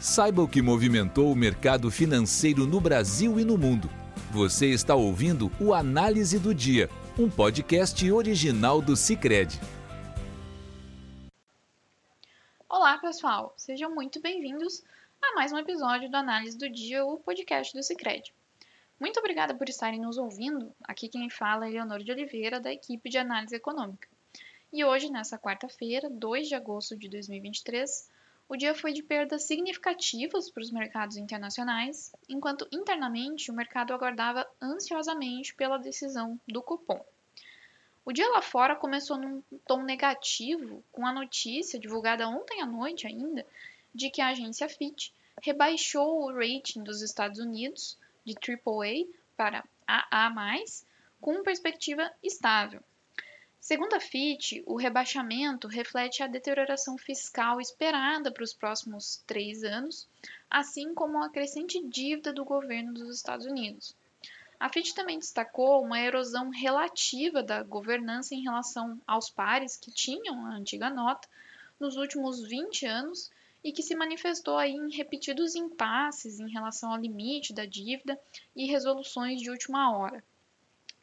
Saiba o que movimentou o mercado financeiro no Brasil e no mundo. Você está ouvindo o Análise do Dia, um podcast original do Cicred. Olá, pessoal! Sejam muito bem-vindos a mais um episódio do Análise do Dia, o podcast do Cicred. Muito obrigada por estarem nos ouvindo. Aqui quem fala é Leonor de Oliveira, da equipe de análise econômica. E hoje, nessa quarta-feira, 2 de agosto de 2023, o dia foi de perdas significativas para os mercados internacionais, enquanto internamente o mercado aguardava ansiosamente pela decisão do cupom. O dia lá fora começou num tom negativo, com a notícia divulgada ontem à noite ainda de que a agência Fitch rebaixou o rating dos Estados Unidos de AAA para AA+, com perspectiva estável. Segundo a Fitch, o rebaixamento reflete a deterioração fiscal esperada para os próximos três anos, assim como a crescente dívida do governo dos Estados Unidos. A Fitch também destacou uma erosão relativa da governança em relação aos pares que tinham a antiga nota nos últimos 20 anos e que se manifestou aí em repetidos impasses em relação ao limite da dívida e resoluções de última hora.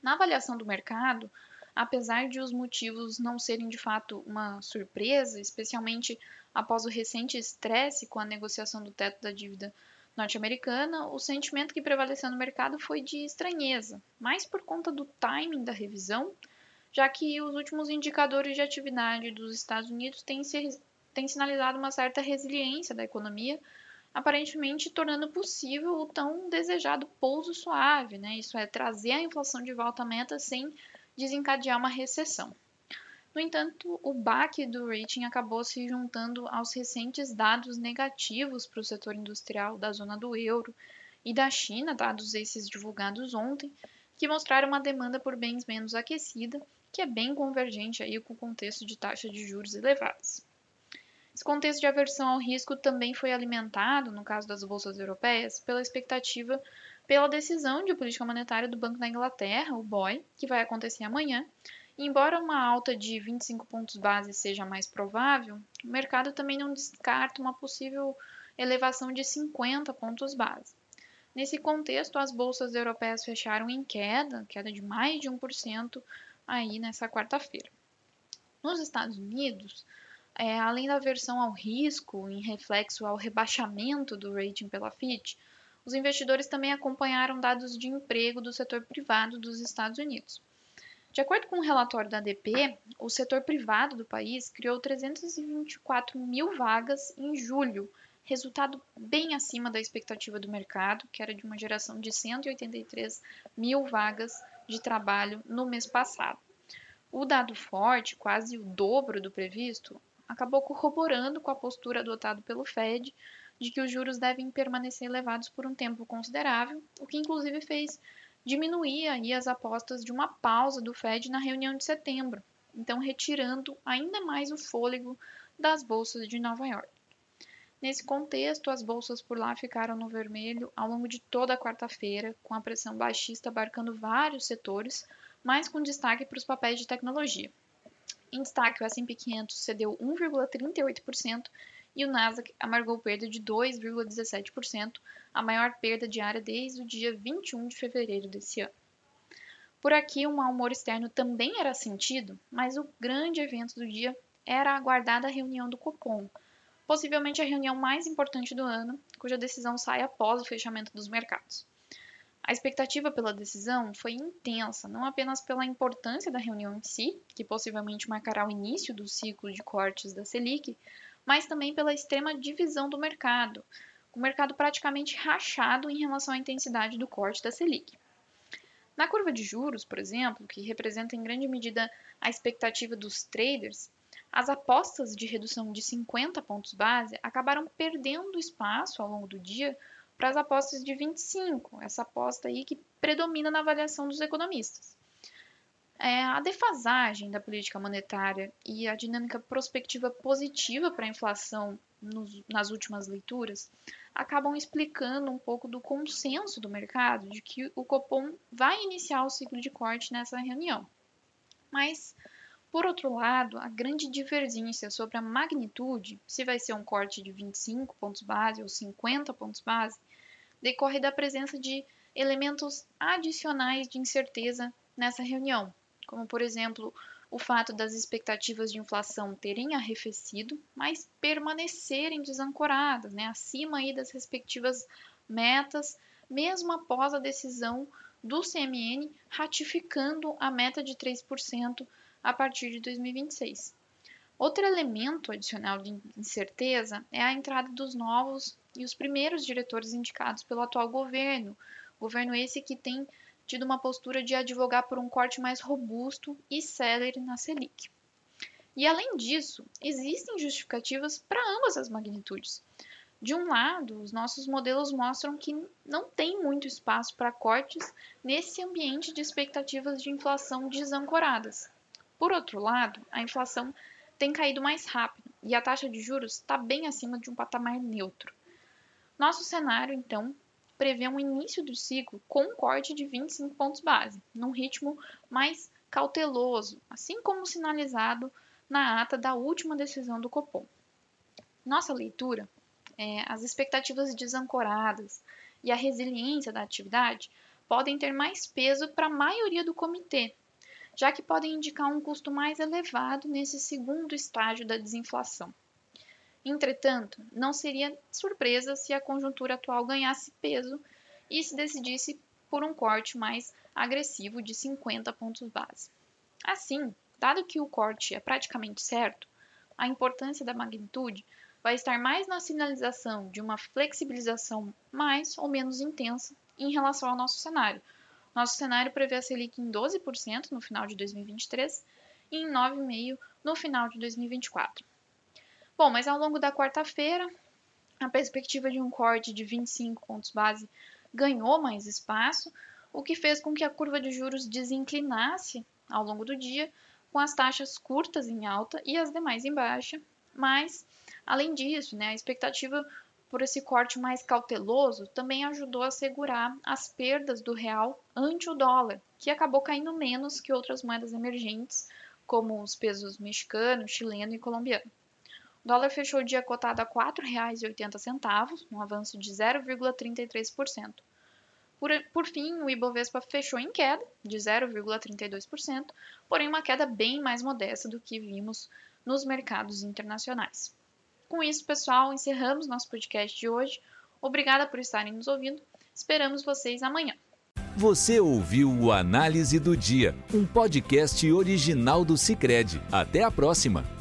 Na avaliação do mercado, apesar de os motivos não serem de fato uma surpresa, especialmente após o recente estresse com a negociação do teto da dívida norte-americana, o sentimento que prevaleceu no mercado foi de estranheza, mais por conta do timing da revisão, já que os últimos indicadores de atividade dos Estados Unidos têm, se, têm sinalizado uma certa resiliência da economia, aparentemente tornando possível o tão desejado pouso suave, né? isso é, trazer a inflação de volta à meta sem desencadear uma recessão. No entanto, o baque do rating acabou se juntando aos recentes dados negativos para o setor industrial da zona do euro e da China, dados esses divulgados ontem, que mostraram uma demanda por bens menos aquecida, que é bem convergente aí com o contexto de taxa de juros elevadas. Esse contexto de aversão ao risco também foi alimentado, no caso das bolsas europeias, pela expectativa pela decisão de política monetária do Banco da Inglaterra, o BOE, que vai acontecer amanhã. Embora uma alta de 25 pontos base seja mais provável, o mercado também não descarta uma possível elevação de 50 pontos base. Nesse contexto, as bolsas europeias fecharam em queda, queda de mais de 1% aí nessa quarta-feira. Nos Estados Unidos, é, além da aversão ao risco em reflexo ao rebaixamento do rating pela Fitch, os investidores também acompanharam dados de emprego do setor privado dos Estados Unidos. De acordo com um relatório da ADP, o setor privado do país criou 324 mil vagas em julho, resultado bem acima da expectativa do mercado, que era de uma geração de 183 mil vagas de trabalho no mês passado. O dado forte, quase o dobro do previsto, acabou corroborando com a postura adotada pelo Fed de que os juros devem permanecer elevados por um tempo considerável, o que inclusive fez diminuir aí as apostas de uma pausa do Fed na reunião de setembro, então retirando ainda mais o fôlego das bolsas de Nova York. Nesse contexto, as bolsas por lá ficaram no vermelho ao longo de toda a quarta-feira, com a pressão baixista abarcando vários setores, mas com destaque para os papéis de tecnologia. Em destaque, o S&P 500 cedeu 1,38% e o Nasdaq amargou perda de 2,17%, a maior perda diária desde o dia 21 de fevereiro desse ano. Por aqui, o mau humor externo também era sentido, mas o grande evento do dia era a aguardada reunião do Copom, possivelmente a reunião mais importante do ano, cuja decisão sai após o fechamento dos mercados. A expectativa pela decisão foi intensa, não apenas pela importância da reunião em si, que possivelmente marcará o início do ciclo de cortes da Selic, mas também pela extrema divisão do mercado, o mercado praticamente rachado em relação à intensidade do corte da Selic. Na curva de juros, por exemplo, que representa em grande medida a expectativa dos traders, as apostas de redução de 50 pontos base acabaram perdendo espaço ao longo do dia para as apostas de 25, essa aposta aí que predomina na avaliação dos economistas. É, a defasagem da política monetária e a dinâmica prospectiva positiva para a inflação nos, nas últimas leituras acabam explicando um pouco do consenso do mercado de que o Copom vai iniciar o ciclo de corte nessa reunião. Mas, Por outro lado, a grande divergência sobre a magnitude, se vai ser um corte de 25 pontos base ou 50 pontos base, decorre da presença de elementos adicionais de incerteza nessa reunião, como por exemplo o fato das expectativas de inflação terem arrefecido, mas permanecerem desancoradas, né, acima aí das respectivas metas, mesmo após a decisão do CMN ratificando a meta de 3% a partir de 2026. Outro elemento adicional de incerteza é a entrada dos novos e os primeiros diretores indicados pelo atual governo, governo esse que tem tido uma postura de advogar por um corte mais robusto e célere na Selic. E além disso, existem justificativas para ambas as magnitudes. De um lado, os nossos modelos mostram que não tem muito espaço para cortes nesse ambiente de expectativas de inflação desancoradas. Por outro lado, a inflação tem caído mais rápido e a taxa de juros está bem acima de um patamar neutro. Nosso cenário, então, prevê um início do ciclo com um corte de 25 pontos base, num ritmo mais cauteloso, assim como sinalizado na ata da última decisão do Copom. Nossa leitura é, as expectativas desancoradas e a resiliência da atividade podem ter mais peso para a maioria do comitê, já que podem indicar um custo mais elevado nesse segundo estágio da desinflação. Entretanto, não seria surpresa se a conjuntura atual ganhasse peso e se decidisse por um corte mais agressivo de 50 pontos base. Assim, dado que o corte é praticamente certo, a importância da magnitude vai estar mais na sinalização de uma flexibilização mais ou menos intensa em relação ao nosso cenário. Nosso cenário prevê a Selic em 12% no final de 2023 e em 9,5% no final de 2024. Bom, mas ao longo da quarta-feira, a perspectiva de um corte de 25 pontos base ganhou mais espaço, o que fez com que a curva de juros desinclinasse ao longo do dia, com as taxas curtas em alta e as demais em baixa, mas Além disso, né, a expectativa por esse corte mais cauteloso também ajudou a segurar as perdas do real ante o dólar, que acabou caindo menos que outras moedas emergentes, como os pesos mexicano, chileno e colombiano. O dólar fechou o dia cotado a R$ 4,80, um avanço de 0,33%. Por, por fim, o Ibovespa fechou em queda de 0,32%, porém uma queda bem mais modesta do que vimos nos mercados internacionais. Com isso, pessoal, encerramos nosso podcast de hoje. Obrigada por estarem nos ouvindo. Esperamos vocês amanhã. Você ouviu o Análise do Dia, um podcast original do Cicred. Até a próxima!